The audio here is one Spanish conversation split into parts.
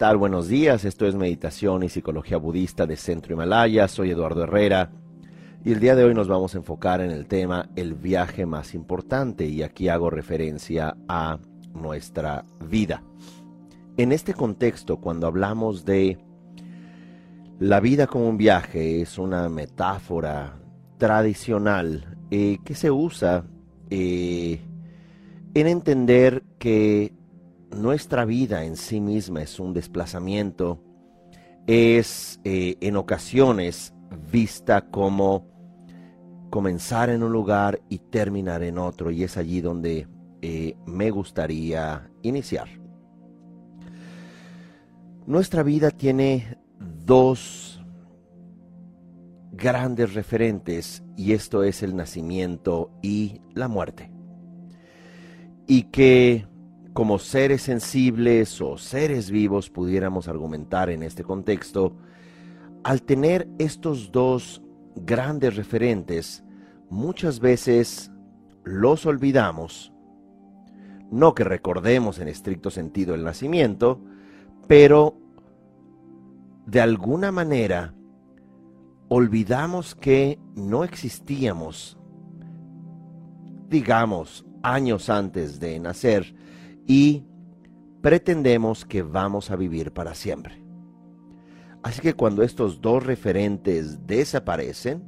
Buenos días. Esto es Meditación y Psicología Budista de Centro Himalaya. Soy Eduardo Herrera y el día de hoy nos vamos a enfocar en el tema el viaje más importante y aquí hago referencia a nuestra vida. En este contexto, cuando hablamos de la vida como un viaje, es una metáfora tradicional eh, que se usa eh, en entender que nuestra vida en sí misma es un desplazamiento, es eh, en ocasiones vista como comenzar en un lugar y terminar en otro, y es allí donde eh, me gustaría iniciar. Nuestra vida tiene dos grandes referentes, y esto es el nacimiento y la muerte. Y que como seres sensibles o seres vivos pudiéramos argumentar en este contexto, al tener estos dos grandes referentes, muchas veces los olvidamos. No que recordemos en estricto sentido el nacimiento, pero de alguna manera olvidamos que no existíamos, digamos, años antes de nacer, y pretendemos que vamos a vivir para siempre. Así que cuando estos dos referentes desaparecen,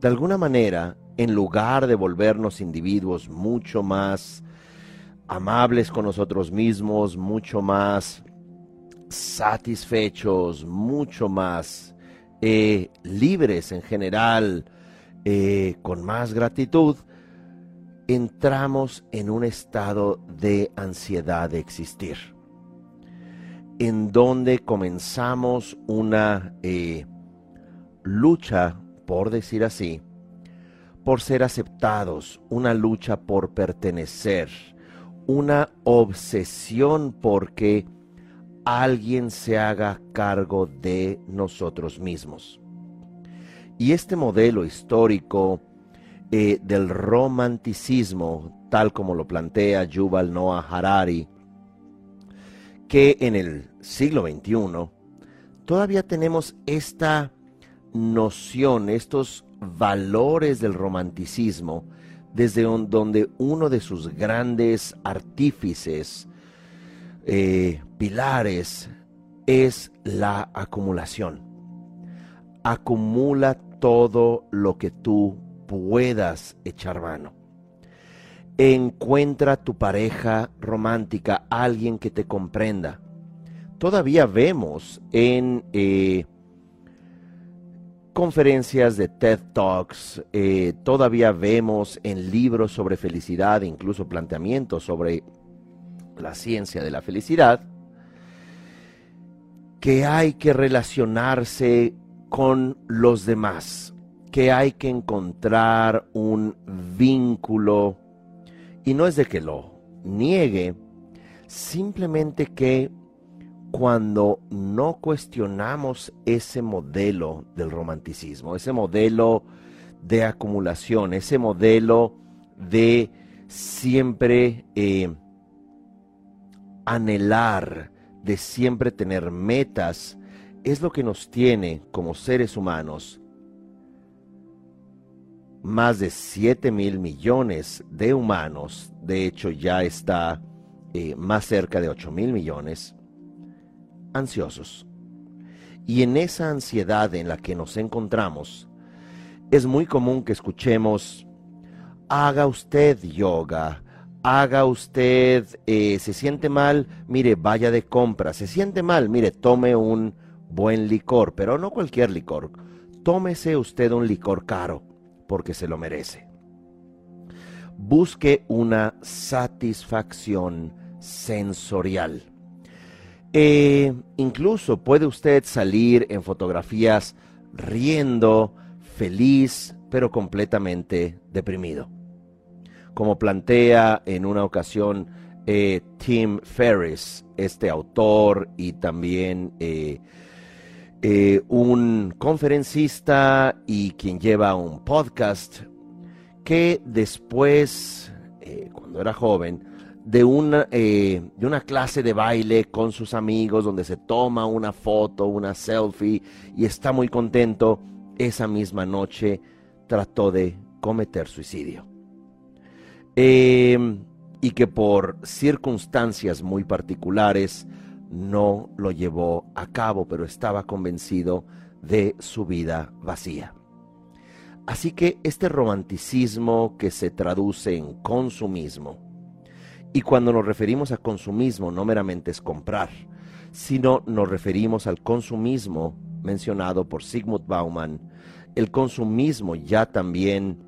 de alguna manera, en lugar de volvernos individuos mucho más amables con nosotros mismos, mucho más satisfechos, mucho más eh, libres en general, eh, con más gratitud, entramos en un estado de ansiedad de existir, en donde comenzamos una eh, lucha, por decir así, por ser aceptados, una lucha por pertenecer, una obsesión porque alguien se haga cargo de nosotros mismos. Y este modelo histórico eh, del romanticismo, tal como lo plantea Yuval Noah Harari, que en el siglo XXI todavía tenemos esta noción, estos valores del romanticismo, desde donde uno de sus grandes artífices, eh, pilares, es la acumulación. Acumula todo lo que tú puedas echar mano. Encuentra tu pareja romántica, alguien que te comprenda. Todavía vemos en eh, conferencias de TED Talks, eh, todavía vemos en libros sobre felicidad, incluso planteamientos sobre la ciencia de la felicidad, que hay que relacionarse con los demás, que hay que encontrar un vínculo, y no es de que lo niegue, simplemente que cuando no cuestionamos ese modelo del romanticismo, ese modelo de acumulación, ese modelo de siempre eh, anhelar, de siempre tener metas, es lo que nos tiene como seres humanos más de 7 mil millones de humanos, de hecho ya está eh, más cerca de 8 mil millones, ansiosos. Y en esa ansiedad en la que nos encontramos, es muy común que escuchemos, haga usted yoga, haga usted, eh, se siente mal, mire, vaya de compra, se siente mal, mire, tome un buen licor, pero no cualquier licor, tómese usted un licor caro porque se lo merece. Busque una satisfacción sensorial. E incluso puede usted salir en fotografías riendo, feliz, pero completamente deprimido. Como plantea en una ocasión eh, Tim Ferriss, este autor y también eh, eh, un conferencista y quien lleva un podcast que después, eh, cuando era joven, de una, eh, de una clase de baile con sus amigos donde se toma una foto, una selfie y está muy contento, esa misma noche trató de cometer suicidio. Em, y que por circunstancias muy particulares no lo llevó a cabo, pero estaba convencido de su vida vacía. Así que este romanticismo que se traduce en consumismo, y cuando nos referimos a consumismo no meramente es comprar, sino nos referimos al consumismo mencionado por Sigmund Bauman, el consumismo ya también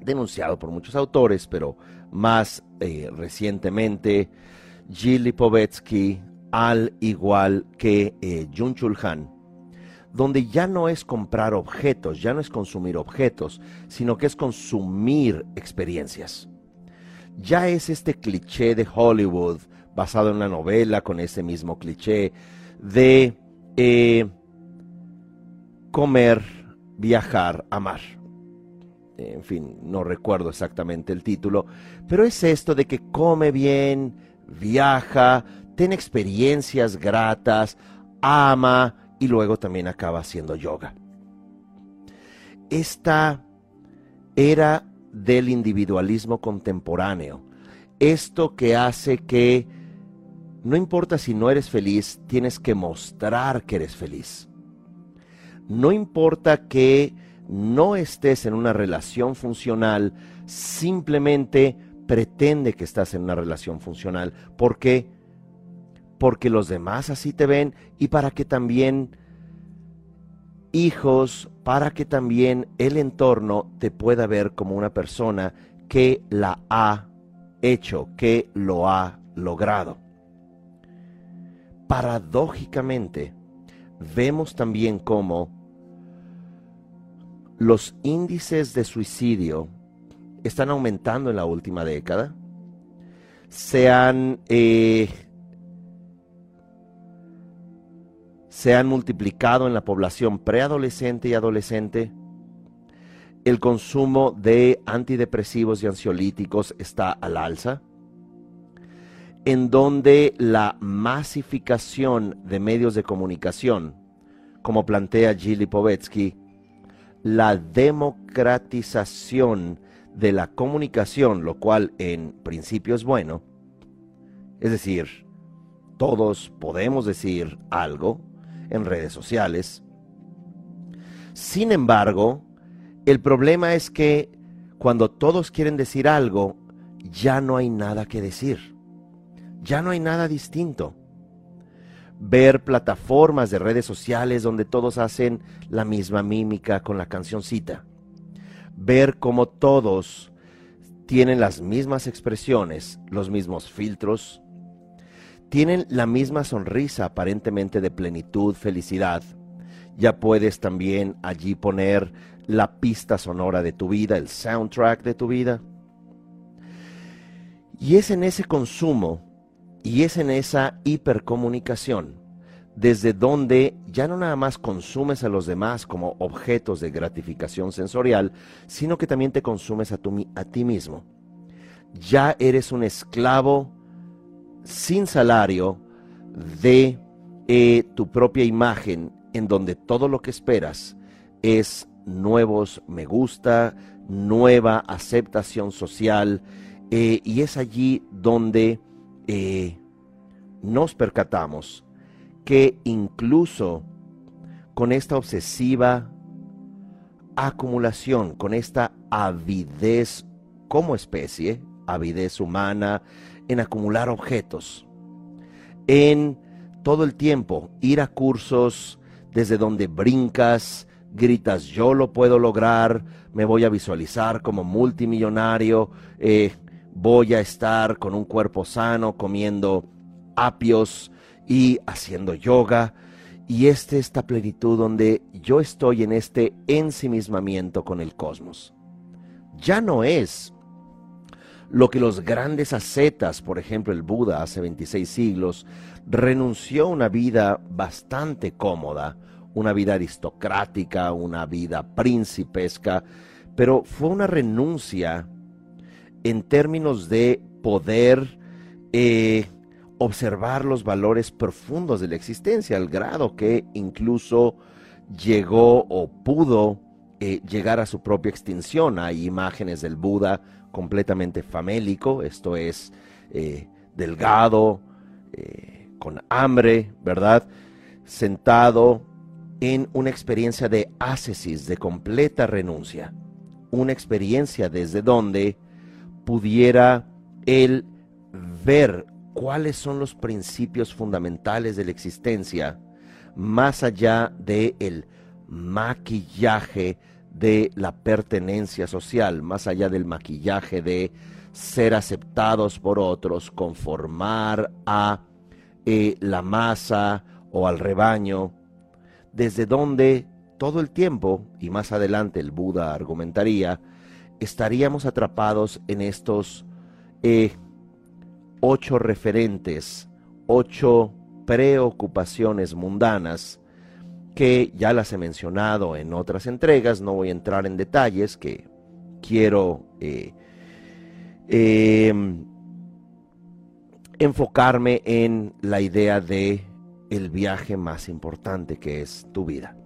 denunciado por muchos autores, pero más eh, recientemente Gilly Lipovetsky, al igual que eh, Jun Chul Han, donde ya no es comprar objetos, ya no es consumir objetos, sino que es consumir experiencias. Ya es este cliché de Hollywood, basado en una novela con ese mismo cliché, de eh, comer, viajar, amar. En fin, no recuerdo exactamente el título, pero es esto de que come bien, viaja, tiene experiencias gratas, ama, y luego también acaba haciendo yoga. Esta era del individualismo contemporáneo, esto que hace que no importa si no eres feliz, tienes que mostrar que eres feliz. No importa que no estés en una relación funcional, simplemente pretende que estás en una relación funcional. ¿Por qué? Porque los demás así te ven y para que también hijos, para que también el entorno te pueda ver como una persona que la ha hecho, que lo ha logrado. Paradójicamente, vemos también cómo los índices de suicidio están aumentando en la última década. Se han eh, se han multiplicado en la población preadolescente y adolescente. El consumo de antidepresivos y ansiolíticos está al alza. En donde la masificación de medios de comunicación, como plantea Gilly Povetsky, la democratización de la comunicación, lo cual en principio es bueno, es decir, todos podemos decir algo, en redes sociales. Sin embargo, el problema es que cuando todos quieren decir algo, ya no hay nada que decir. Ya no hay nada distinto. Ver plataformas de redes sociales donde todos hacen la misma mímica con la cancioncita. Ver cómo todos tienen las mismas expresiones, los mismos filtros, tienen la misma sonrisa aparentemente de plenitud, felicidad. Ya puedes también allí poner la pista sonora de tu vida, el soundtrack de tu vida. Y es en ese consumo y es en esa hipercomunicación desde donde ya no nada más consumes a los demás como objetos de gratificación sensorial, sino que también te consumes a, a ti mismo. Ya eres un esclavo sin salario de eh, tu propia imagen, en donde todo lo que esperas es nuevos me gusta, nueva aceptación social, eh, y es allí donde eh, nos percatamos que incluso con esta obsesiva acumulación, con esta avidez como especie, avidez humana, en acumular objetos, en todo el tiempo ir a cursos desde donde brincas, gritas, yo lo puedo lograr, me voy a visualizar como multimillonario, eh, voy a estar con un cuerpo sano, comiendo apios y haciendo yoga. Y este, esta plenitud donde yo estoy en este ensimismamiento con el cosmos. Ya no es lo que los grandes ascetas, por ejemplo el Buda hace 26 siglos, renunció a una vida bastante cómoda, una vida aristocrática, una vida principesca, pero fue una renuncia en términos de poder eh, observar los valores profundos de la existencia, al grado que incluso llegó o pudo eh, llegar a su propia extinción. Hay imágenes del Buda completamente famélico, esto es eh, delgado, con hambre, ¿verdad? Sentado en una experiencia de ascesis, de completa renuncia. Una experiencia desde donde pudiera él ver cuáles son los principios fundamentales de la existencia, más allá del el maquillaje de la pertenencia social, más allá del maquillaje de ser aceptados por otros, conformar a eh, la masa o al rebaño, desde donde todo el tiempo, y más adelante el Buda argumentaría, estaríamos atrapados en estos eh, ocho referentes, ocho preocupaciones mundanas, que ya las he mencionado en otras entregas, no voy a entrar en detalles, que quiero eh, em, enfocarme en la idea de el viaje más importante que es tu vida.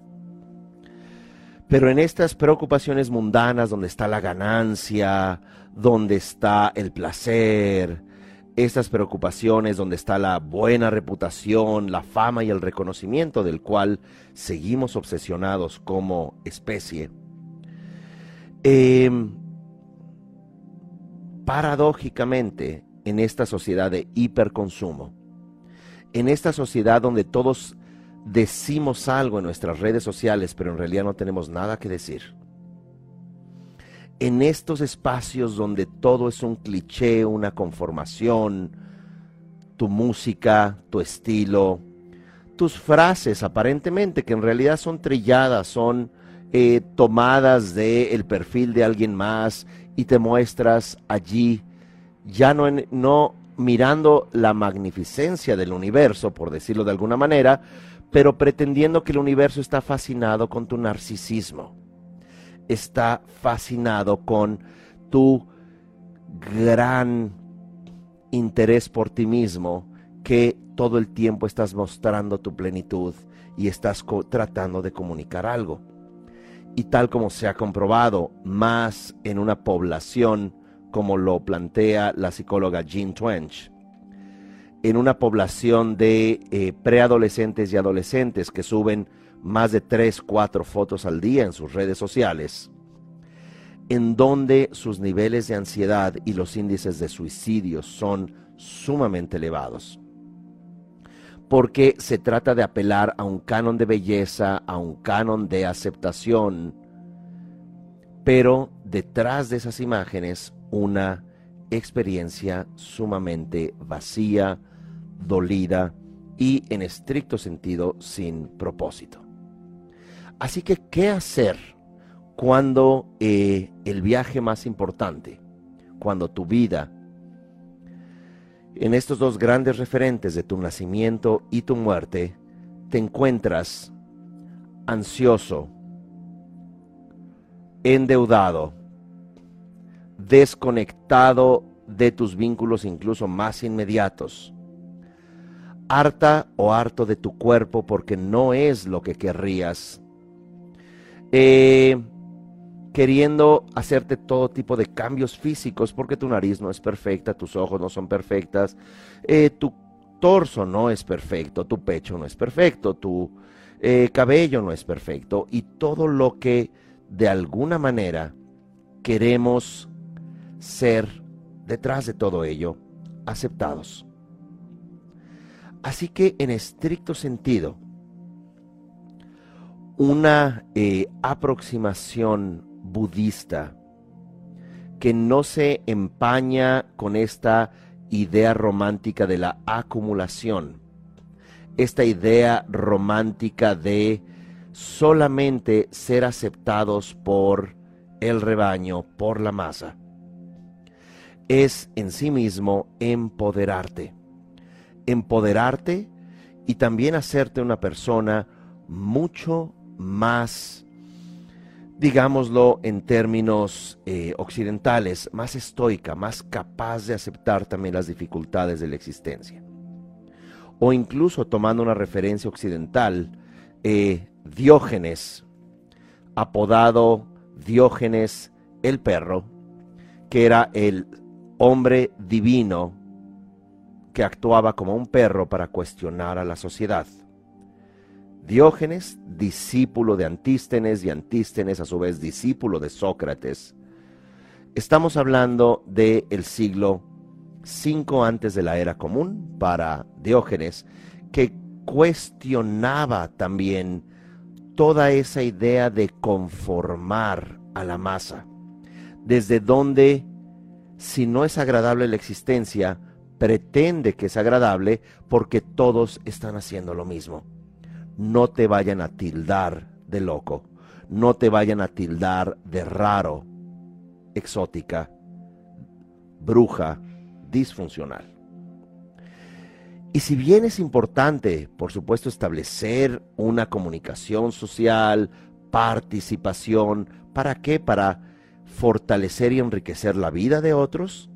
Pero en estas preocupaciones mundanas donde está la ganancia, donde está el placer, estas preocupaciones donde está la buena reputación, la fama y el reconocimiento del cual seguimos obsesionados como especie, em, paradójicamente en esta sociedad de hiperconsumo, en esta sociedad donde todos decimos algo en nuestras redes sociales, pero en realidad no tenemos nada que decir. En estos espacios donde todo es un cliché, una conformación, tu música, tu estilo, tus frases aparentemente que en realidad son trilladas, son eh, tomadas del el perfil de alguien más y te muestras allí, ya no, no mirando la magnificencia del universo, por decirlo de alguna manera, pero pretendiendo que el universo está fascinado con tu narcisismo, está fascinado con tu gran interés por ti mismo, que todo el tiempo estás mostrando tu plenitud y estás tratando de comunicar algo. Y tal como se ha comprobado más en una población como lo plantea la psicóloga Jean Twench, en una población de eh, preadolescentes y adolescentes que suben más de 3, 4 fotos al día en sus redes sociales, en donde sus niveles de ansiedad y los índices de suicidio son sumamente elevados. Porque se trata de apelar a un canon de belleza, a un canon de aceptación, pero detrás de esas imágenes una experiencia sumamente vacía, dolida y en estricto sentido sin propósito. Así que, ¿qué hacer cuando eh, el viaje más importante, cuando tu vida, en estos dos grandes referentes de tu nacimiento y tu muerte, te encuentras ansioso, endeudado, desconectado de tus vínculos incluso más inmediatos, harta o harto de tu cuerpo porque no es lo que querrías, eh, queriendo hacerte todo tipo de cambios físicos porque tu nariz no es perfecta, tus ojos no son perfectas, eh, tu torso no es perfecto, tu pecho no es perfecto, tu eh, cabello no es perfecto y todo lo que de alguna manera queremos ser detrás de todo ello aceptados. Así que en estricto sentido, una eh, aproximación budista que no se empaña con esta idea romántica de la acumulación, esta idea romántica de solamente ser aceptados por el rebaño, por la masa, es en sí mismo empoderarte empoderarte y también hacerte una persona mucho más digámoslo en términos eh, occidentales, más estoica, más capaz de aceptar también las dificultades de la existencia. O incluso tomando una referencia occidental, eh, Diógenes, apodado Diógenes el perro, que era el hombre divino que actuaba como un perro para cuestionar a la sociedad. Diógenes, discípulo de Antístenes y Antístenes a su vez discípulo de Sócrates. Estamos hablando del el siglo V antes de la era común para Diógenes, que cuestionaba también toda esa idea de conformar a la masa, desde donde, si no es agradable la existencia, pretende que es agradable porque todos están haciendo lo mismo. No te vayan a tildar de loco, no te vayan a tildar de raro, exótica, bruja, disfuncional. Y si bien es importante, por supuesto, establecer una comunicación social, participación, ¿para qué? Para fortalecer y enriquecer la vida de otros.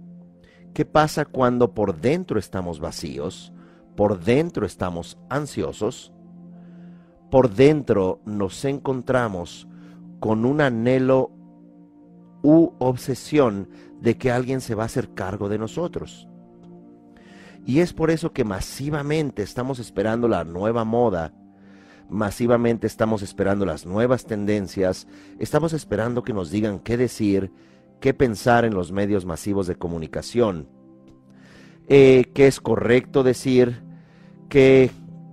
¿Qué pasa cuando por dentro estamos vacíos? Por dentro estamos ansiosos. Por dentro nos encontramos con un anhelo u obsesión de que alguien se va a hacer cargo de nosotros. Y es por eso que masivamente estamos esperando la nueva moda, masivamente estamos esperando las nuevas tendencias, estamos esperando que nos digan qué decir, qué pensar en los medios masivos de comunicación, eh, qué es correcto decir, qué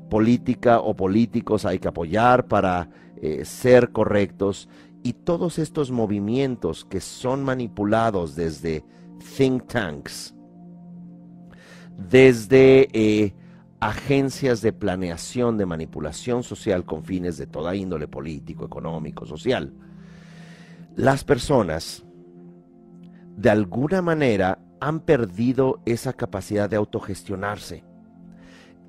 política o políticos hay que apoyar para eh, ser correctos y todos estos movimientos que son manipulados desde think tanks, desde eh, agencias de planeación de manipulación social con fines de toda índole político, económico, social. Las personas, de alguna manera, han perdido esa capacidad de autogestionarse,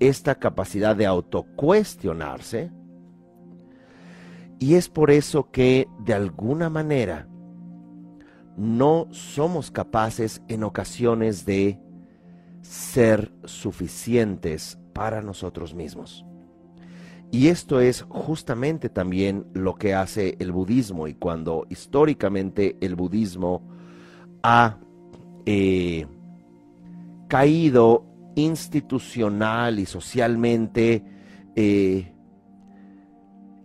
esta capacidad de autocuestionarse, y es por eso que, de alguna manera, no somos capaces en ocasiones de ser suficientes para nosotros mismos. Y esto es justamente también lo que hace el budismo y cuando históricamente el budismo ha eh, caído institucional y socialmente eh,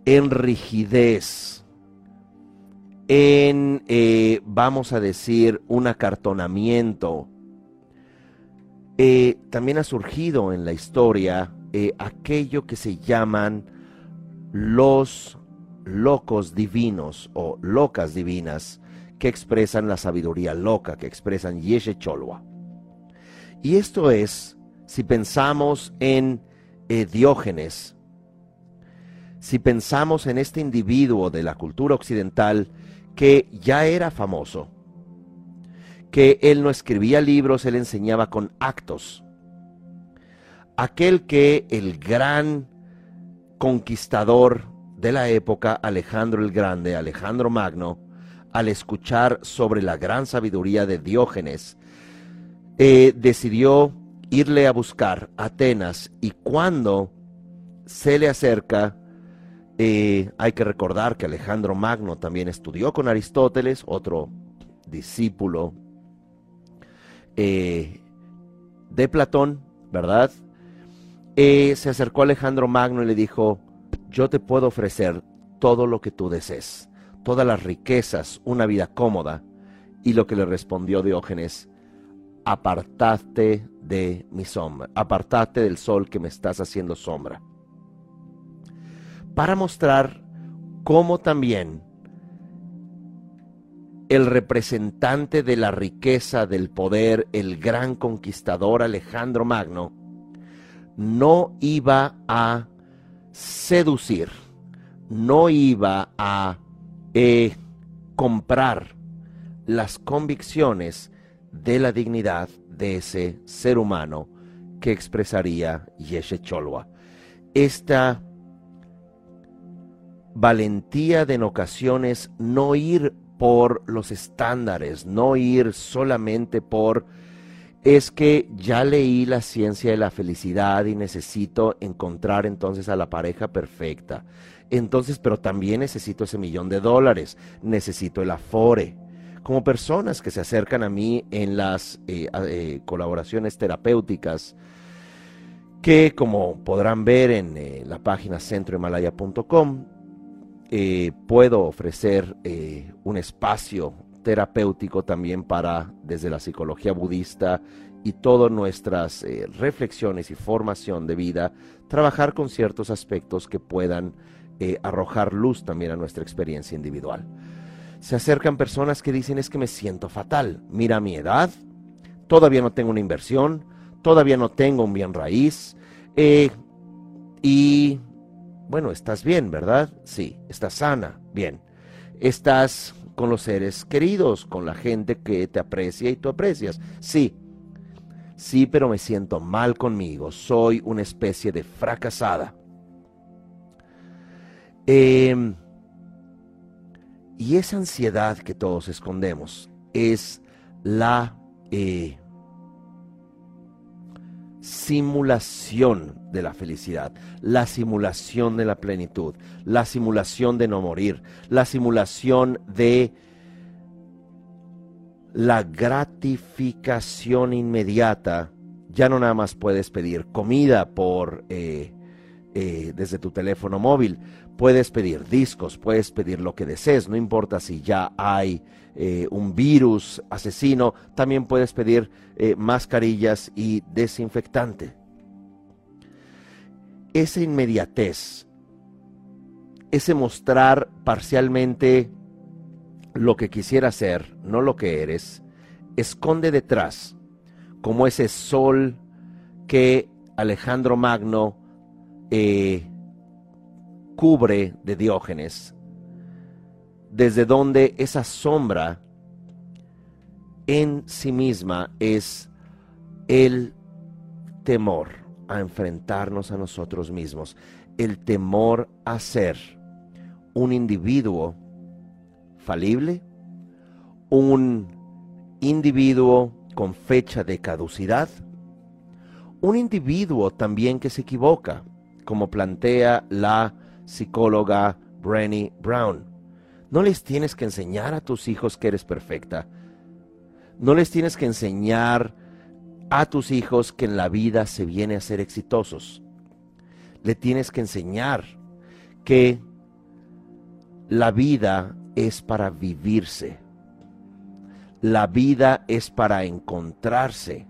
en rigidez, en, eh, vamos a decir, un acartonamiento, eh, también ha surgido en la historia aquello que se llaman los locos divinos o locas divinas que expresan la sabiduría loca, que expresan Yeshe Cholwa. Y esto es, si pensamos en eh, Diógenes, si pensamos en este individuo de la cultura occidental que ya era famoso, que él no escribía libros, él enseñaba con actos. Aquel que el gran conquistador de la época, Alejandro el Grande, Alejandro Magno, al escuchar sobre la gran sabiduría de Diógenes, eh, decidió irle a buscar a Atenas y cuando se le acerca, eh, hay que recordar que Alejandro Magno también estudió con Aristóteles, otro discípulo eh, de Platón, ¿verdad? Eh, se acercó a Alejandro Magno y le dijo, yo te puedo ofrecer todo lo que tú desees, todas las riquezas, una vida cómoda. Y lo que le respondió Diógenes, apartate de mi sombra, apartate del sol que me estás haciendo sombra. Para mostrar cómo también el representante de la riqueza, del poder, el gran conquistador Alejandro Magno, no iba a seducir, no iba a eh, comprar las convicciones de la dignidad de ese ser humano que expresaría Yeshe Cholwa. Esta valentía de en ocasiones no ir por los estándares, no ir solamente por es que ya leí la ciencia de la felicidad y necesito encontrar entonces a la pareja perfecta. Entonces, pero también necesito ese millón de dólares, necesito el afore. Como personas que se acercan a mí en las eh, eh, colaboraciones terapéuticas, que como podrán ver en eh, la página centrohimalaya.com, puedo ofrecer un espacio terapéutico también para, desde la psicología budista y todas nuestras reflexiones y formación de vida, trabajar con ciertos aspectos que puedan arrojar luz también a nuestra experiencia individual. Se acercan personas que dicen es que me siento fatal, mira mi edad, todavía no tengo una inversión, todavía no tengo un bien raíz, eh, y bueno, estás bien, ¿verdad? Sí, estás sana, bien. Estás con los seres queridos, con la gente que te aprecia y tú aprecias. Sí, sí, pero me siento mal conmigo, soy una especie de fracasada. Em, y esa ansiedad que todos escondemos es la eh, simulación de la felicidad, la simulación de la plenitud, la simulación de no morir, la simulación de la gratificación inmediata. Ya no nada más puedes pedir comida por eh, eh, desde tu teléfono móvil, puedes pedir discos, puedes pedir lo que desees, no importa si ya hay eh, un virus asesino, también puedes pedir eh, mascarillas y desinfectante. Esa inmediatez, ese mostrar parcialmente lo que quisiera ser, no lo que eres, esconde detrás, como ese sol que Alejandro Magno eh, cubre de Diógenes, desde donde esa sombra en sí misma es el temor a enfrentarnos a nosotros mismos, el temor a ser un individuo falible, un individuo con fecha de caducidad, un individuo también que se equivoca, como plantea la psicóloga Brenny Brown. No les tienes que enseñar a tus hijos que eres perfecta. No les tienes que enseñar a tus hijos que en la vida se viene a ser exitosos. Le tienes que enseñar que la vida es para vivirse. La vida es para encontrarse,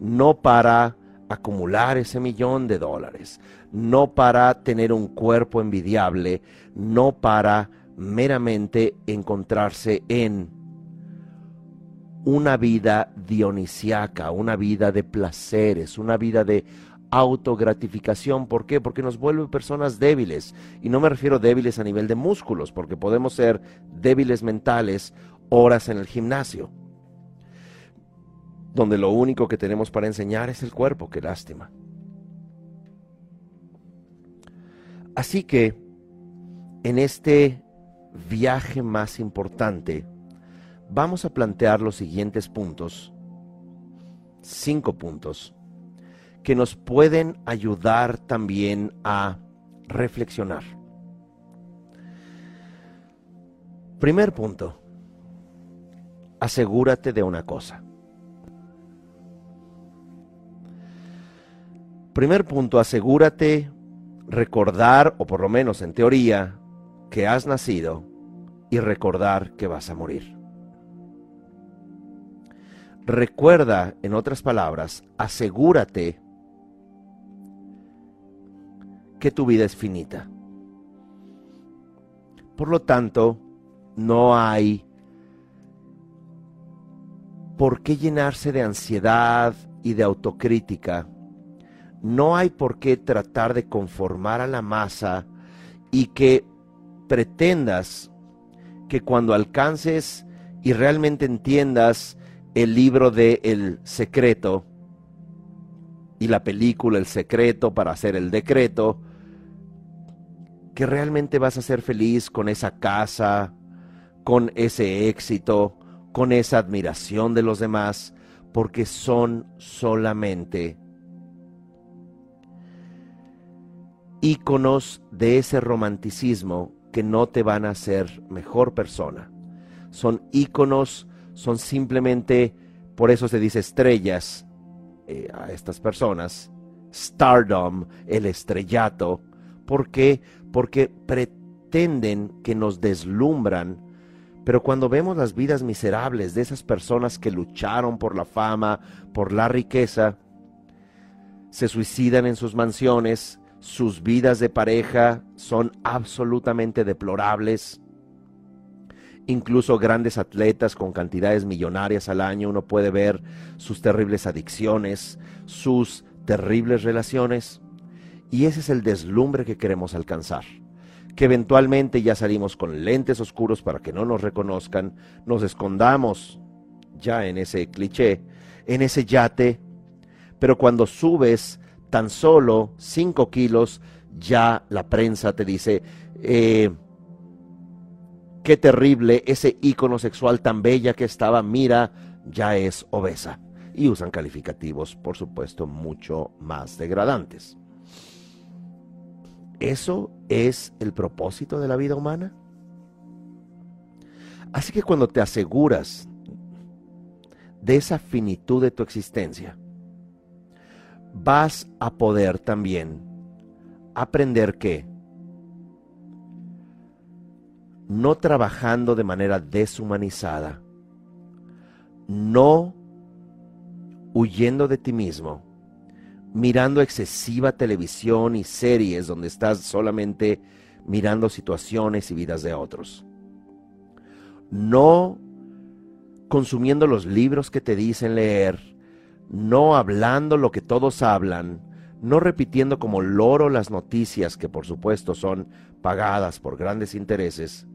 no para acumular ese millón de dólares, no para tener un cuerpo envidiable, no para meramente encontrarse en una vida dionisiaca, una vida de placeres, una vida de autogratificación. ¿Por qué? Porque nos vuelve personas débiles. Y no me refiero débiles a nivel de músculos, porque podemos ser débiles mentales horas en el gimnasio, donde lo único que tenemos para enseñar es el cuerpo. Qué lástima. Así que en este viaje más importante, vamos a plantear los siguientes puntos, cinco puntos, que nos pueden ayudar también a reflexionar. Primer punto, asegúrate de una cosa. Primer punto, asegúrate recordar, o por lo menos en teoría, que has nacido y recordar que vas a morir. Recuerda, en otras palabras, asegúrate que tu vida es finita. Por lo tanto, no hay por qué llenarse de ansiedad y de autocrítica no hay por qué tratar de conformar a la masa y que pretendas que cuando alcances y realmente entiendas el libro de El Secreto y la película El Secreto para hacer el decreto, que realmente vas a ser feliz con esa casa, con ese éxito, con esa admiración de los demás, porque son solamente íconos de ese romanticismo que no te van a hacer mejor persona. Son íconos, son simplemente, por eso se dice estrellas eh, a estas personas, stardom, el estrellato. ¿Por qué? Porque pretenden que nos deslumbran, pero cuando vemos las vidas miserables de esas personas que lucharon por la fama, por la riqueza, se suicidan en sus mansiones, sus vidas de pareja son absolutamente deplorables. Incluso grandes atletas con cantidades millonarias al año, uno puede ver sus terribles adicciones, sus terribles relaciones. Y ese es el deslumbre que queremos alcanzar. Que eventualmente ya salimos con lentes oscuros para que no nos reconozcan, nos escondamos ya en ese cliché, en ese yate. Pero cuando subes tan solo 5 kilos, ya la prensa te dice, eh, qué terrible, ese ícono sexual tan bella que estaba, mira, ya es obesa. Y usan calificativos, por supuesto, mucho más degradantes. ¿Eso es el propósito de la vida humana? Así que cuando te aseguras de esa finitud de tu existencia, vas a poder también aprender que no trabajando de manera deshumanizada, no huyendo de ti mismo, mirando excesiva televisión y series donde estás solamente mirando situaciones y vidas de otros. No consumiendo los libros que te dicen leer, no hablando lo que todos hablan, no repitiendo como loro las noticias que por supuesto son pagadas por grandes intereses,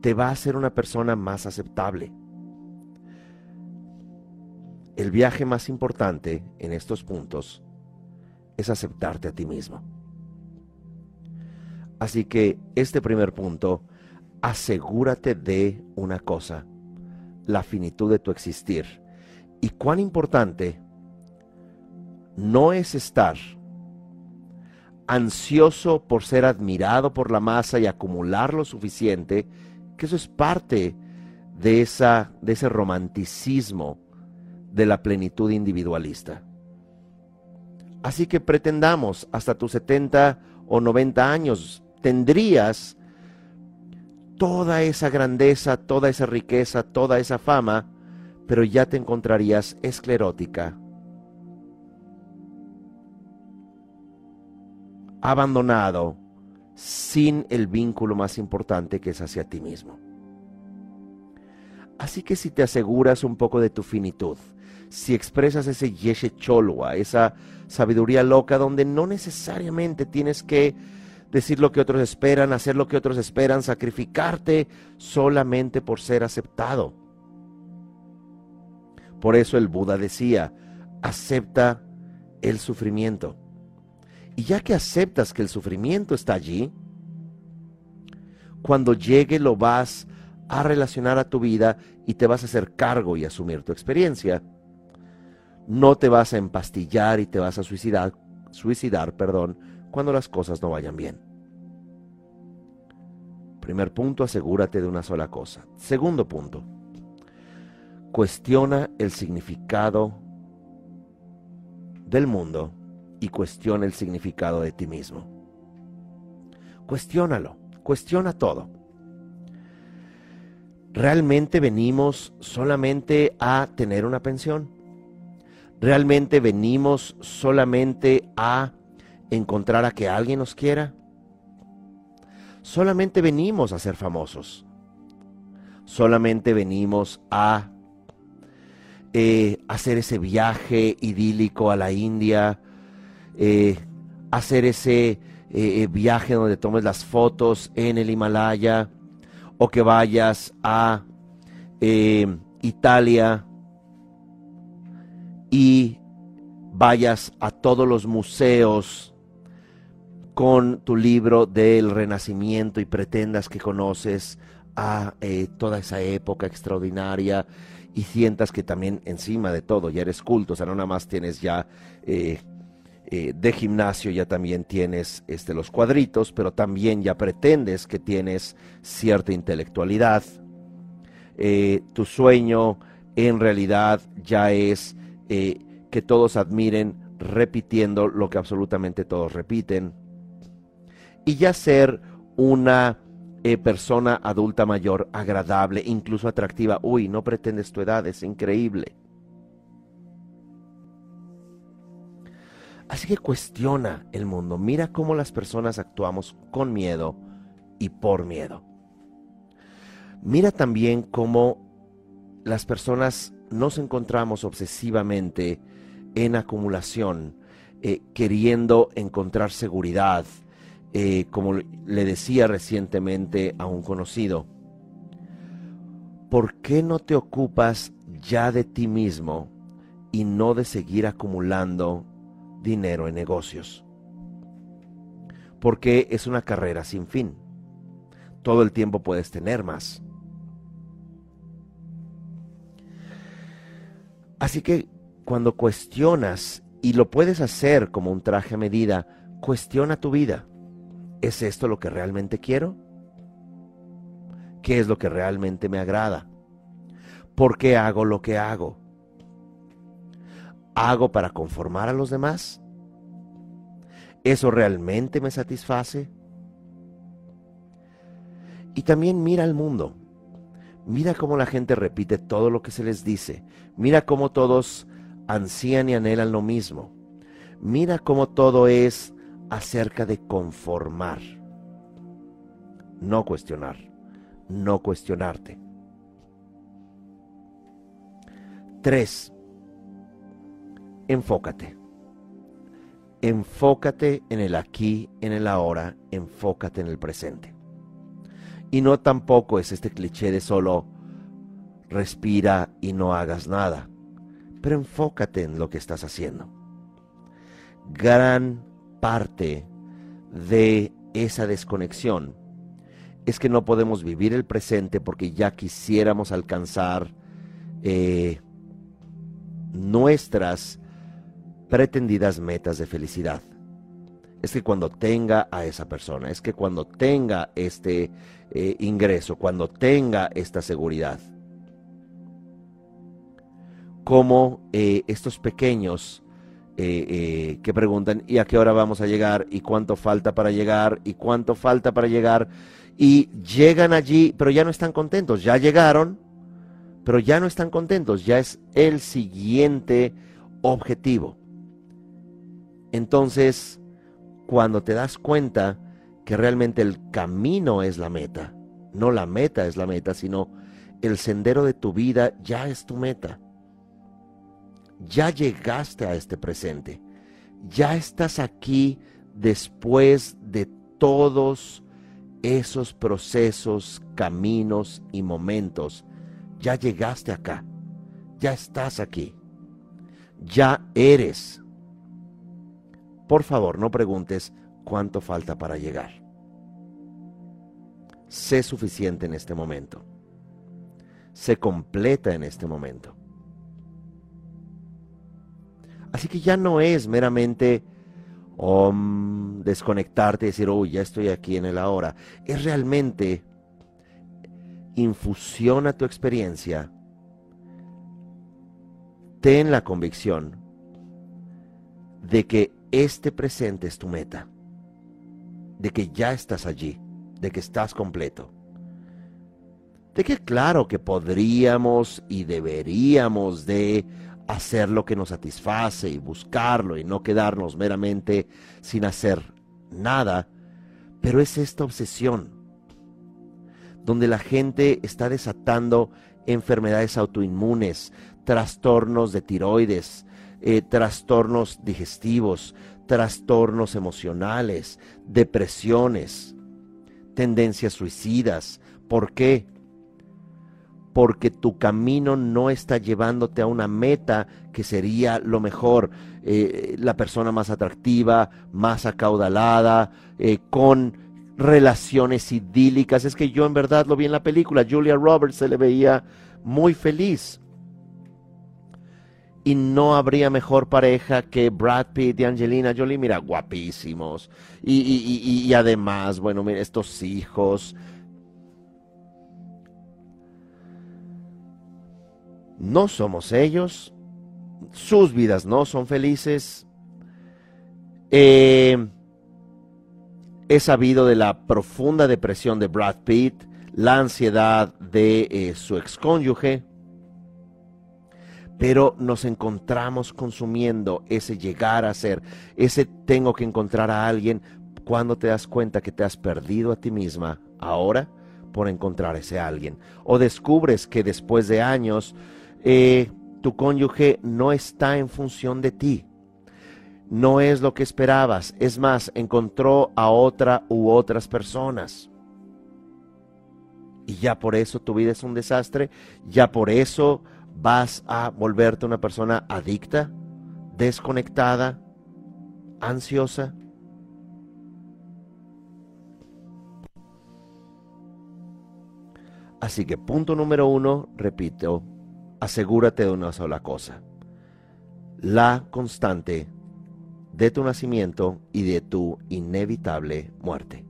te va a hacer una persona más aceptable. El viaje más importante en estos puntos es aceptarte a ti mismo. Así que este primer punto, asegúrate de una cosa, la finitud de tu existir y cuán importante no es estar ansioso por ser admirado por la masa y acumular lo suficiente, que eso es parte de, esa, de ese romanticismo de la plenitud individualista. Así que pretendamos hasta tus 70 o 90 años tendrías toda esa grandeza, toda esa riqueza, toda esa fama, pero ya te encontrarías esclerótica, abandonado, sin el vínculo más importante que es hacia ti mismo. Así que si te aseguras un poco de tu finitud, si expresas ese yeshe cholwa, esa sabiduría loca donde no necesariamente tienes que decir lo que otros esperan, hacer lo que otros esperan, sacrificarte solamente por ser aceptado por eso el Buda decía, acepta el sufrimiento. Y ya que aceptas que el sufrimiento está allí, cuando llegue lo vas a relacionar a tu vida y te vas a hacer cargo y asumir tu experiencia. No te vas a empastillar y te vas a suicidar, suicidar, perdón, cuando las cosas no vayan bien. Primer punto, asegúrate de una sola cosa. Segundo punto, cuestiona el significado del mundo y cuestiona el significado de ti mismo. Cuestiónalo, cuestiona todo. ¿Realmente venimos solamente a tener una pensión? ¿Realmente venimos solamente a encontrar a que alguien nos quiera? Solamente venimos a ser famosos. Solamente venimos a eh, hacer ese viaje idílico a la India, eh, hacer ese eh, viaje donde tomes las fotos en el Himalaya, o que vayas a Italia y vayas a todos los museos con tu libro del Renacimiento y pretendas que conoces a toda esa época extraordinaria y sientas que también encima de todo ya eres culto, o sea, no nada más tienes ya eh, eh, de gimnasio, ya también tienes este, los cuadritos, pero también ya pretendes que tienes cierta intelectualidad. tu sueño en realidad ya es que todos admiren repitiendo lo que absolutamente todos repiten. Y ya ser una eh, persona adulta mayor agradable, incluso atractiva. Uy, no pretendes tu edad, es increíble. Así que cuestiona el mundo, mira cómo las personas actuamos con miedo y por miedo. Mira también cómo las personas nos encontramos obsesivamente en acumulación, eh, queriendo encontrar seguridad, eh, como le decía recientemente a un conocido, ¿por qué no te ocupas ya de ti mismo y no de seguir acumulando dinero en negocios? Porque es una carrera sin fin. Todo el tiempo puedes tener más. Así que cuando cuestionas, y lo puedes hacer como un traje a medida, cuestiona tu vida. ¿Es esto lo que realmente quiero? ¿Qué es lo que realmente me agrada? ¿Por qué hago lo que hago? ¿Hago para conformar a los demás? ¿Eso realmente me satisface? Y también mira al mundo. Mira cómo la gente repite todo lo que se les dice. Mira cómo todos ansían y anhelan lo mismo. Mira cómo todo es acerca de conformar, no cuestionar, no cuestionarte. Tres, enfócate. Enfócate en el aquí, en el ahora, enfócate en el presente. Y no tampoco es este cliché de solo respira y no hagas nada pero enfócate en lo que estás haciendo. Gran parte de esa desconexión es que no podemos vivir el presente porque ya quisiéramos alcanzar eh, nuestras pretendidas metas de felicidad. Es que cuando tenga a esa persona, es que cuando tenga este eh, ingreso, cuando tenga esta seguridad, como eh, estos pequeños eh, eh, que preguntan, ¿y a qué hora vamos a llegar? ¿Y cuánto falta para llegar? ¿Y cuánto falta para llegar? Y llegan allí, pero ya no están contentos, ya llegaron, pero ya no están contentos, ya es el siguiente objetivo. Entonces, cuando te das cuenta que realmente el camino es la meta, no la meta es la meta, sino el sendero de tu vida ya es tu meta ya llegaste a este presente. Ya estás aquí después de todos esos procesos, caminos y momentos. Ya llegaste acá. Ya estás aquí. Ya eres. Por favor, no preguntes cuánto falta para llegar. Sé suficiente en este momento. Sé completa en este momento. Así que ya no es meramente desconectarte y decir, oh, ya estoy aquí en el ahora. Es realmente infusiona tu experiencia. Ten la convicción de que este presente es tu meta, de que ya estás allí, de que estás completo. De que claro que podríamos y deberíamos de hacer lo que nos satisface y buscarlo y no quedarnos meramente sin hacer nada, pero es esta obsesión donde la gente está desatando enfermedades autoinmunes, trastornos de tiroides, eh, trastornos digestivos, trastornos emocionales, depresiones, tendencias suicidas. ¿Por qué? Porque tu camino no está llevándote a una meta que sería lo mejor, eh, la persona más atractiva, más acaudalada, eh, con relaciones idílicas. Es que yo en verdad lo vi en la película, Julia Roberts se le veía muy feliz. Y no habría mejor pareja que Brad Pitt y Angelina Jolie, mira, guapísimos. Y, y además, bueno, mira, estos hijos, no somos ellos, sus vidas no son felices. Eh, he sabido de la profunda depresión de Brad Pitt, la ansiedad de eh, su excónyuge, pero nos encontramos consumiendo ese llegar a ser, ese tengo que encontrar a alguien cuando te das cuenta que te has perdido a ti misma ahora por encontrar ese alguien. O descubres que después de años eh, tu cónyuge no está en función de ti. No es lo que esperabas. Es más, encontró a otra u otras personas. Y ya por eso tu vida es un desastre. Ya por eso vas a volverte una persona adicta, desconectada, ansiosa. Así que punto número uno, repito, asegúrate de una sola cosa, la constante de tu nacimiento y de tu inevitable muerte.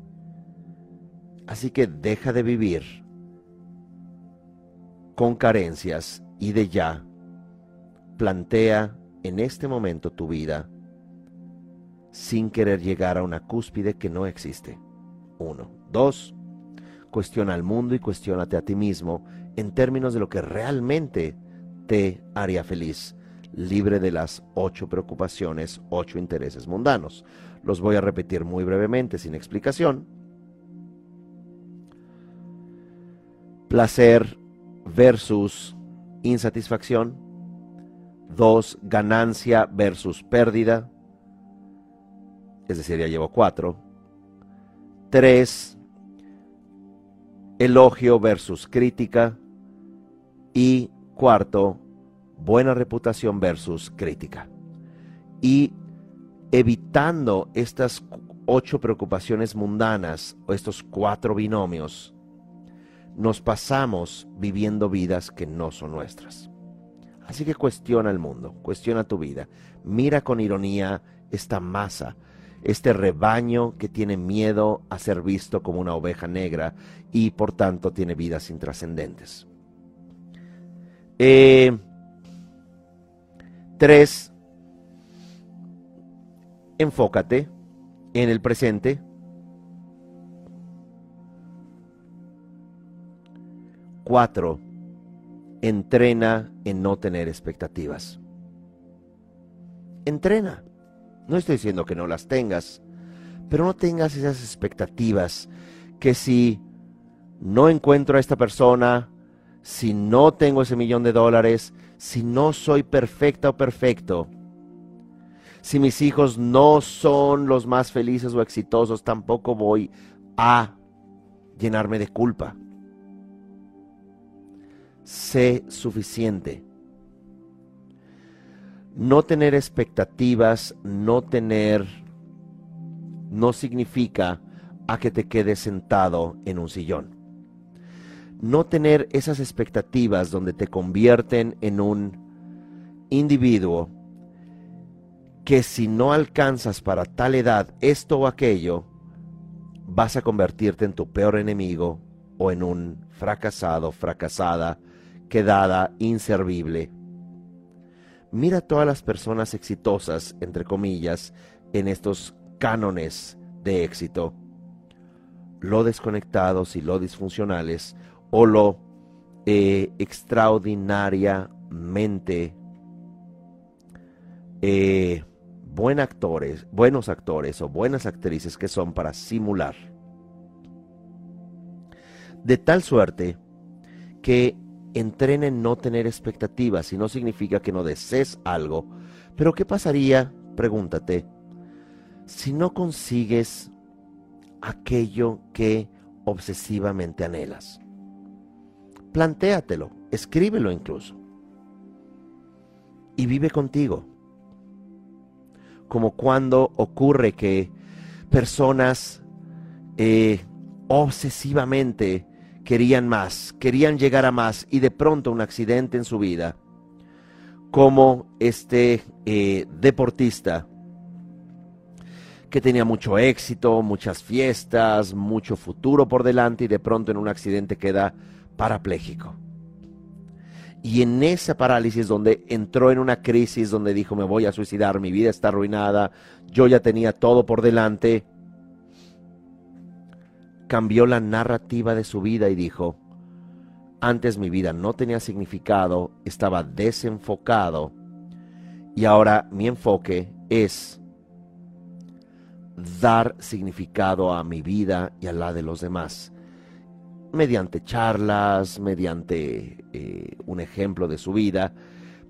Así que deja de vivir con carencias y de ya plantea en este momento tu vida sin querer llegar a una cúspide que no existe. Uno. Dos, cuestiona al mundo y cuestiónate a ti mismo en términos de lo que realmente te haría feliz, libre de las ocho preocupaciones, ocho intereses mundanos. Los voy a repetir muy brevemente, sin explicación. Placer versus insatisfacción. Dos, ganancia versus pérdida. Es decir, ya llevo cuatro. Tres, elogio versus crítica. Y cuarto, buena reputación versus crítica. Y evitando estas ocho preocupaciones mundanas o estos cuatro binomios, nos pasamos viviendo vidas que no son nuestras. Así que cuestiona el mundo, cuestiona tu vida, mira con ironía esta masa, este rebaño que tiene miedo a ser visto como una oveja negra y por tanto tiene vidas intrascendentes. Eh, tres, enfócate en el presente. Cuatro, entrena en no tener expectativas. Entrena. No estoy diciendo que no las tengas, pero no tengas esas expectativas que si no encuentro a esta persona, si no tengo ese millón de dólares, si no soy perfecta o perfecto, si mis hijos no son los más felices o exitosos, tampoco voy a llenarme de culpa. Sé suficiente. No tener expectativas, no tener, no significa a que te quedes sentado en un sillón no tener esas expectativas donde te convierten en un individuo que si no alcanzas para tal edad esto o aquello, vas a convertirte en tu peor enemigo o en un fracasado, fracasada, quedada, inservible. Mira todas las personas exitosas, entre comillas, en estos cánones de éxito, lo desconectados y lo disfuncionales, o lo eh, extraordinariamente eh, buen actores, buenos actores o buenas actrices que son para simular. De tal suerte que entrenen no tener expectativas y no significa que no desees algo. Pero ¿qué pasaría, pregúntate, si no consigues aquello que obsesivamente anhelas? Plantéatelo, escríbelo incluso. Y vive contigo. Como cuando ocurre que personas eh, obsesivamente querían más, querían llegar a más y de pronto un accidente en su vida, como este eh, deportista que tenía mucho éxito, muchas fiestas, mucho futuro por delante y de pronto en un accidente queda parapléjico. Y en esa parálisis donde entró en una crisis donde dijo me voy a suicidar, mi vida está arruinada, yo ya tenía todo por delante, cambió la narrativa de su vida y dijo, antes mi vida no tenía significado, estaba desenfocado y ahora mi enfoque es dar significado a mi vida y a la de los demás mediante charlas, mediante eh, un ejemplo de su vida,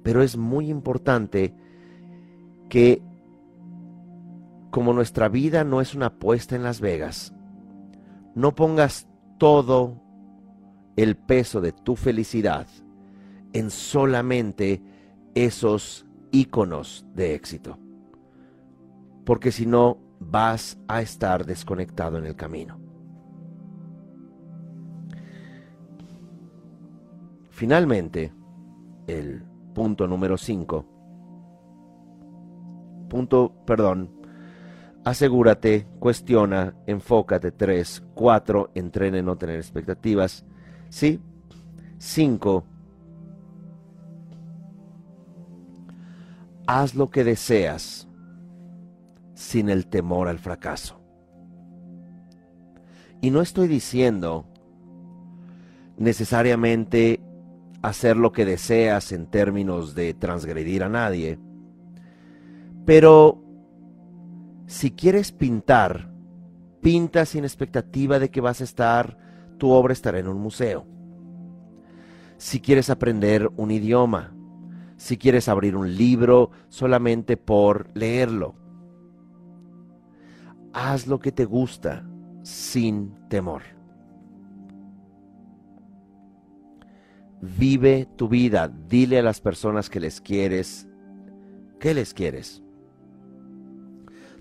pero es muy importante que como nuestra vida no es una apuesta en Las Vegas, no pongas todo el peso de tu felicidad en solamente esos íconos de éxito. Porque si no, vas a estar desconectado en el camino. Finalmente, el punto número 5. Punto, perdón, asegúrate, cuestiona, enfócate. 3, 4, entrene no tener expectativas. ¿Sí? 5. Haz lo que deseas sin el temor al fracaso. Y no estoy diciendo necesariamente hacer lo que deseas en términos de transgredir a nadie, pero si quieres pintar, pinta sin expectativa de que vas a estar, tu obra estará en un museo. Si quieres aprender un idioma, si quieres abrir un libro solamente por leerlo, haz lo que te gusta sin temor. Vive tu vida, dile a las personas que les quieres, ¿qué les quieres?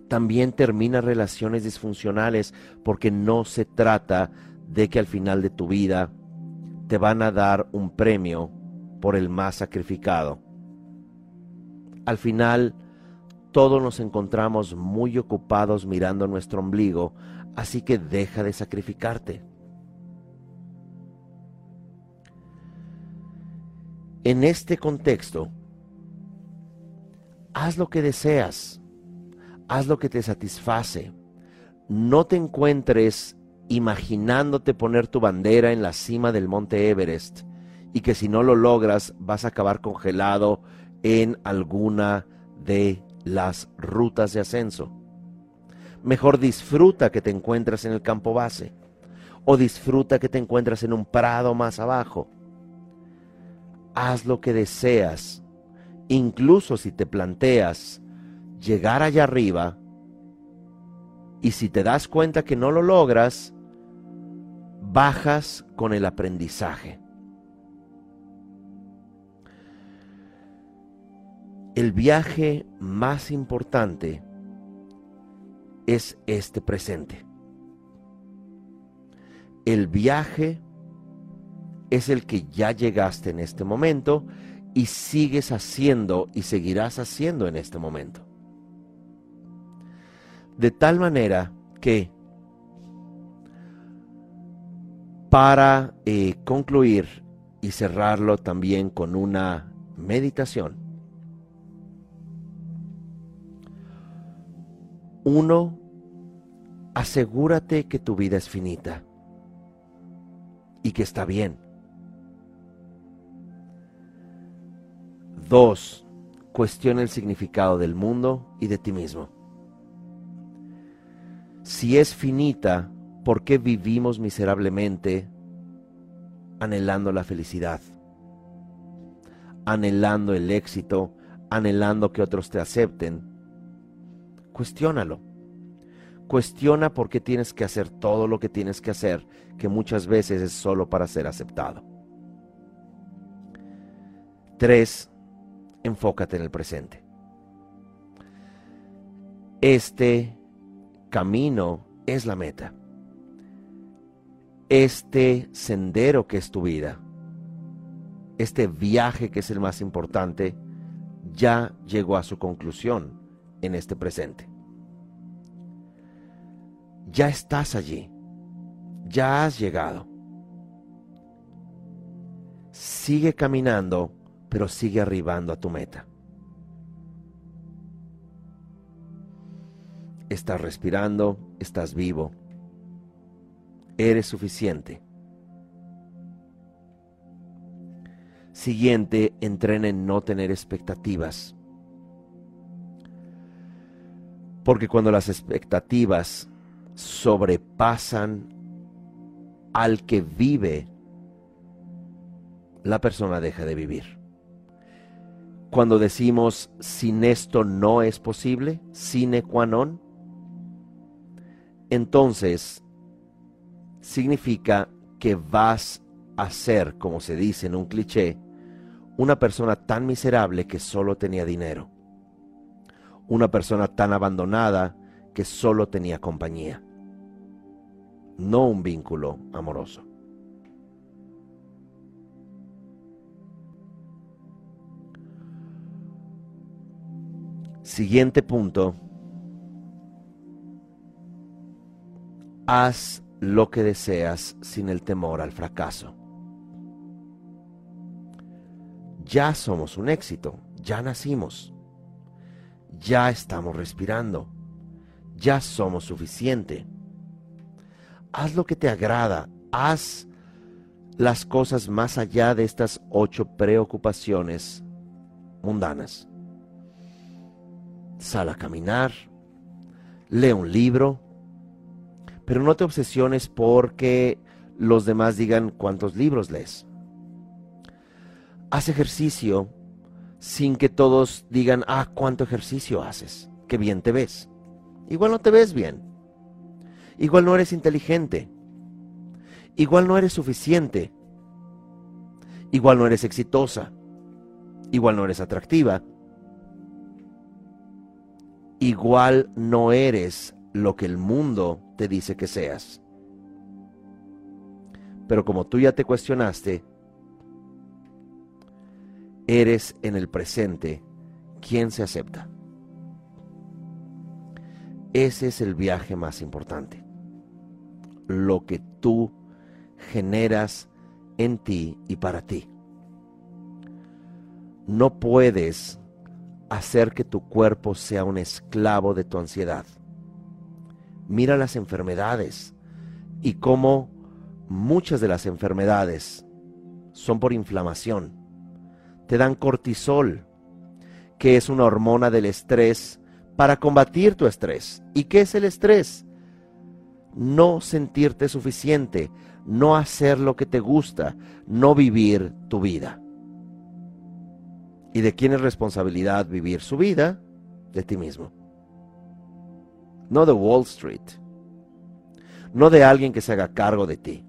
También termina relaciones disfuncionales porque no se trata de que al final de tu vida te van a dar un premio por el más sacrificado. Al final, todos nos encontramos muy ocupados mirando nuestro ombligo, así que deja de sacrificarte. En este contexto, haz lo que deseas, haz lo que te satisface. No te encuentres imaginándote poner tu bandera en la cima del monte Everest y que si no lo logras vas a acabar congelado en alguna de las rutas de ascenso. Mejor disfruta que te encuentras en el campo base o disfruta que te encuentras en un prado más abajo haz lo que deseas, incluso si te planteas llegar allá arriba y si te das cuenta que no lo logras, bajas con el aprendizaje. El viaje más importante es este presente. El viaje es el que ya llegaste en este momento y sigues haciendo y seguirás haciendo en este momento. De tal manera que para eh, concluir y cerrarlo también con una meditación, uno, asegúrate que tu vida es finita y que está bien. Dos, cuestiona el significado del mundo y de ti mismo. Si es finita, ¿por qué vivimos miserablemente anhelando la felicidad? Anhelando el éxito, anhelando que otros te acepten. Cuestiónalo. Cuestiona por qué tienes que hacer todo lo que tienes que hacer, que muchas veces es solo para ser aceptado. Tres, enfócate en el presente. Este camino es la meta. Este sendero que es tu vida, este viaje que es el más importante, ya llegó a su conclusión en este presente. Ya estás allí, ya has llegado. Sigue caminando, pero sigue arribando a tu meta. Estás respirando, estás vivo. Eres suficiente. Siguiente, entrena en no tener expectativas. Porque cuando las expectativas sobrepasan al que vive, la persona deja de vivir. Cuando decimos sin esto no es posible, sine qua non, entonces significa que vas a ser, como se dice en un cliché, una persona tan miserable que solo tenía dinero, una persona tan abandonada que solo tenía compañía, no un vínculo amoroso. Siguiente punto Haz lo que deseas sin el temor al fracaso. Ya somos un éxito, ya nacimos, ya estamos respirando, ya somos suficiente. Haz lo que te agrada, haz las cosas más allá de estas ocho preocupaciones mundanas. Sal a caminar, lee un libro, pero no te obsesiones porque los demás digan cuántos libros lees. Haz ejercicio sin que todos digan, ah, cuánto ejercicio haces, qué bien te ves. Igual no te ves bien. Igual no eres inteligente. Igual no eres suficiente. Igual no eres exitosa. Igual no eres atractiva. Igual no eres lo que el mundo te dice que seas. Pero como tú ya te cuestionaste, eres en el presente quien se acepta. Ese es el viaje más importante. Lo que tú generas en ti y para ti. No puedes hacer que tu cuerpo sea un esclavo de tu ansiedad mira las enfermedades y cómo muchas de las enfermedades son por inflamación. Te dan cortisol, que es una hormona del estrés para combatir tu estrés. ¿Y qué es el estrés? No sentirte suficiente, no hacer lo que te gusta, no vivir tu vida. ¿Y de quién es responsabilidad vivir su vida? De ti mismo. No de Wall Street, no de alguien que se haga cargo de ti,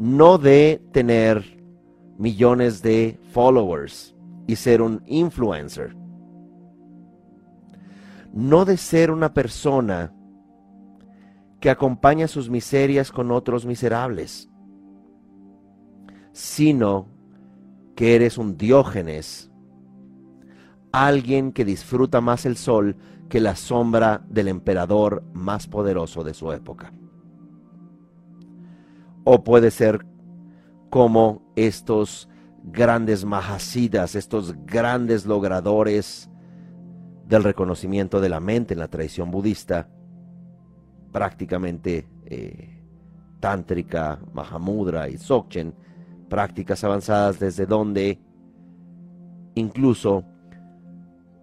no de tener millones de followers y ser un influencer, no de ser una persona que acompaña sus miserias con otros miserables, sino que eres un diógenes, alguien que disfruta más el sol que la sombra del emperador más poderoso de su época. O puede ser como estos grandes mahasidas, estos grandes logradores del reconocimiento de la mente en la tradición budista, prácticamente eh, tántrica, mahamudra y dzogchen, prácticas avanzadas desde donde incluso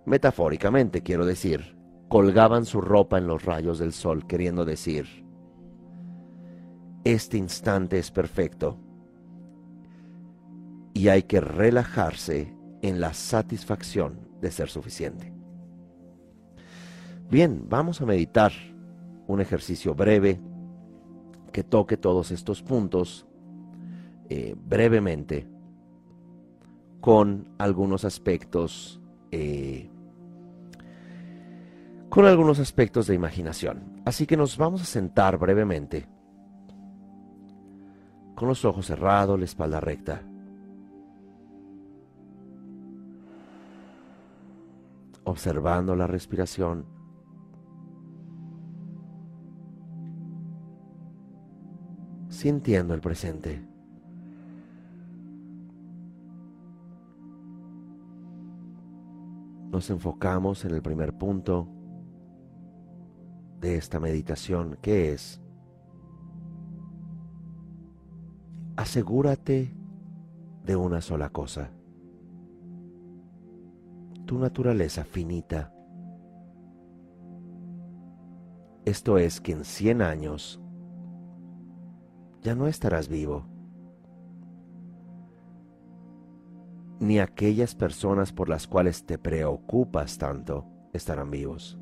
metafóricamente quiero decir, colgaban su ropa en los rayos del sol, queriendo decir, este instante es perfecto y hay que relajarse en la satisfacción de ser suficiente. Bien, vamos a meditar un ejercicio breve que toque todos estos puntos eh, brevemente con algunos aspectos eh, con algunos aspectos de imaginación. Así que nos vamos a sentar brevemente con los ojos cerrados, la espalda recta. Observando la respiración. Sintiendo el presente. Nos enfocamos en el primer punto de esta meditación que es asegúrate de una sola cosa, tu naturaleza finita. Esto es que en 100 años ya no estarás vivo, ni aquellas personas por las cuales te preocupas tanto estarán vivos.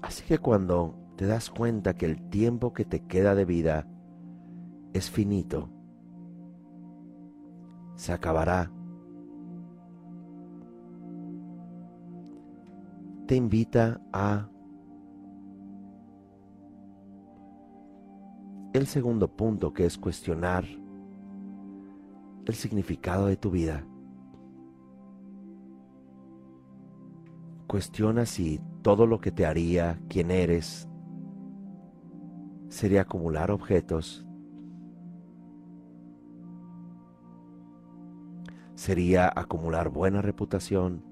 Así que cuando te das cuenta que el tiempo que te queda de vida es finito, se acabará, te invita a el segundo punto que es cuestionar el significado de tu vida. Cuestiona si todo lo que te haría quien eres sería acumular objetos, sería acumular buena reputación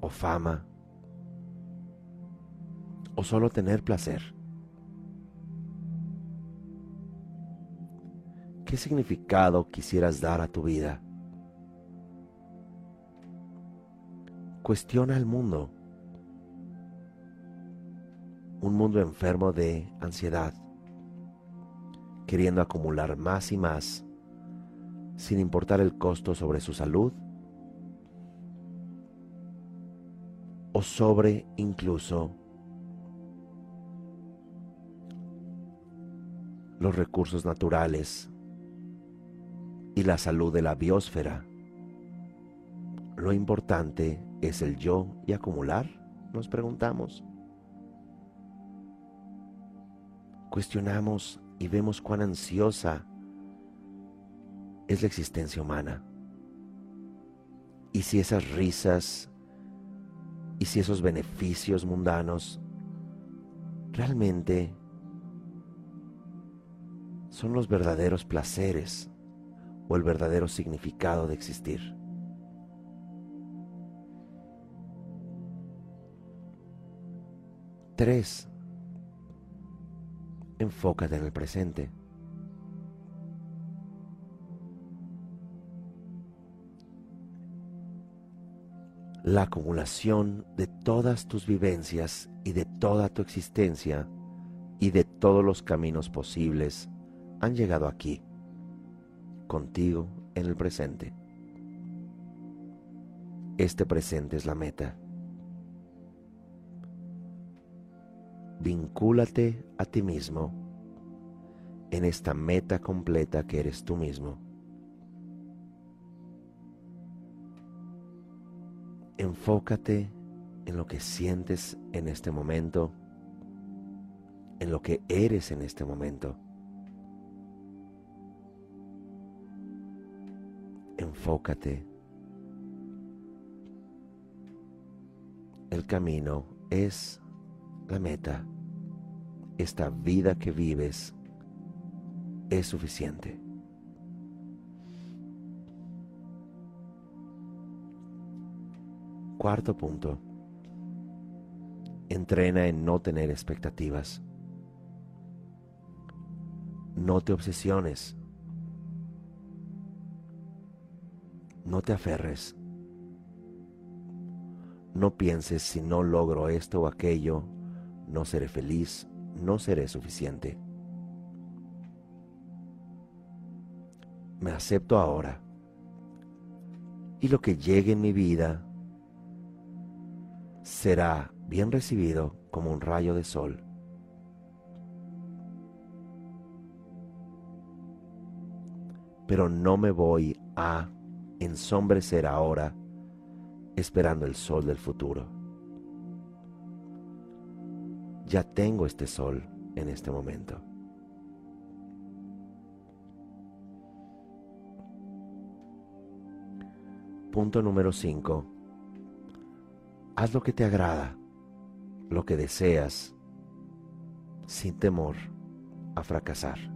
o fama o solo tener placer. ¿Qué significado quisieras dar a tu vida? cuestiona el mundo. Un mundo enfermo de ansiedad, queriendo acumular más y más, sin importar el costo sobre su salud o sobre incluso los recursos naturales y la salud de la biosfera. Lo importante ¿Es el yo y acumular? Nos preguntamos. Cuestionamos y vemos cuán ansiosa es la existencia humana. Y si esas risas y si esos beneficios mundanos realmente son los verdaderos placeres o el verdadero significado de existir. Tres, enfócate en el presente. La acumulación de todas tus vivencias y de toda tu existencia y de todos los caminos posibles han llegado aquí, contigo en el presente. Este presente es la meta. vincúlate a ti mismo en esta meta completa que eres tú mismo. Enfócate en lo que sientes en este momento, en lo que eres en este momento. Enfócate. El camino es la meta, esta vida que vives, es suficiente. Cuarto punto. Entrena en no tener expectativas. No te obsesiones. No te aferres. No pienses si no logro esto o aquello, no seré feliz, no seré suficiente. Me acepto ahora y lo que llegue en mi vida será bien recibido como un rayo de sol. pero no me voy a ensombrecer ahora esperando el sol del futuro. Ya tengo este sol en este momento. Punto número 5. Haz lo que te agrada, lo que deseas, sin temor a fracasar.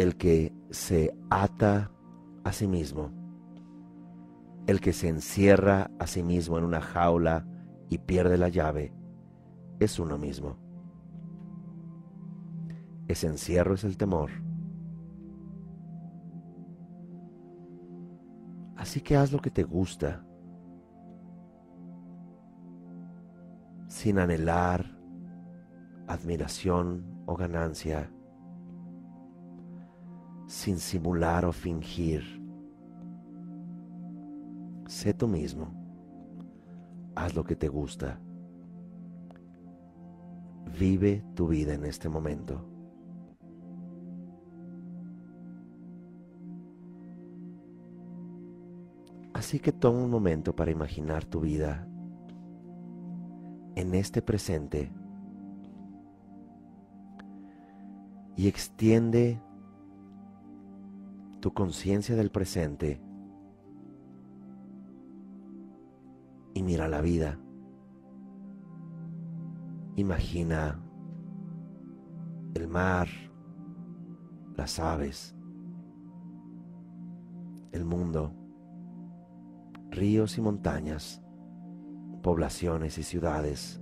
El que se ata a sí mismo, el que se encierra a sí mismo en una jaula y pierde la llave, es uno mismo. Ese encierro es el temor. Así que haz lo que te gusta, sin anhelar admiración o ganancia, sin simular o fingir. Sé tú mismo, haz lo que te gusta, vive tu vida en este momento. Así que toma un momento para imaginar tu vida en este presente y extiende tu conciencia del presente y mira la vida. Imagina el mar, las aves, el mundo, ríos y montañas poblaciones y ciudades.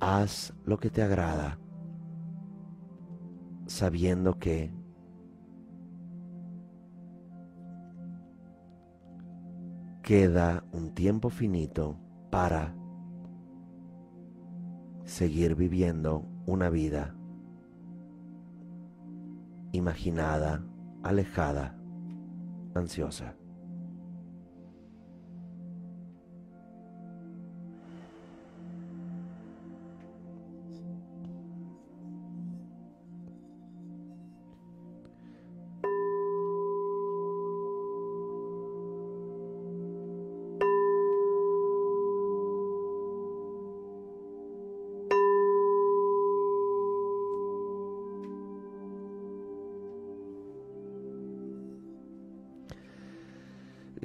Haz lo que te agrada, sabiendo que queda un tiempo finito para seguir viviendo una vida imaginada, alejada ansiosa.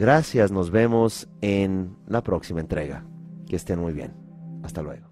Gracias, nos vemos en la próxima entrega. Que estén muy bien. Hasta luego.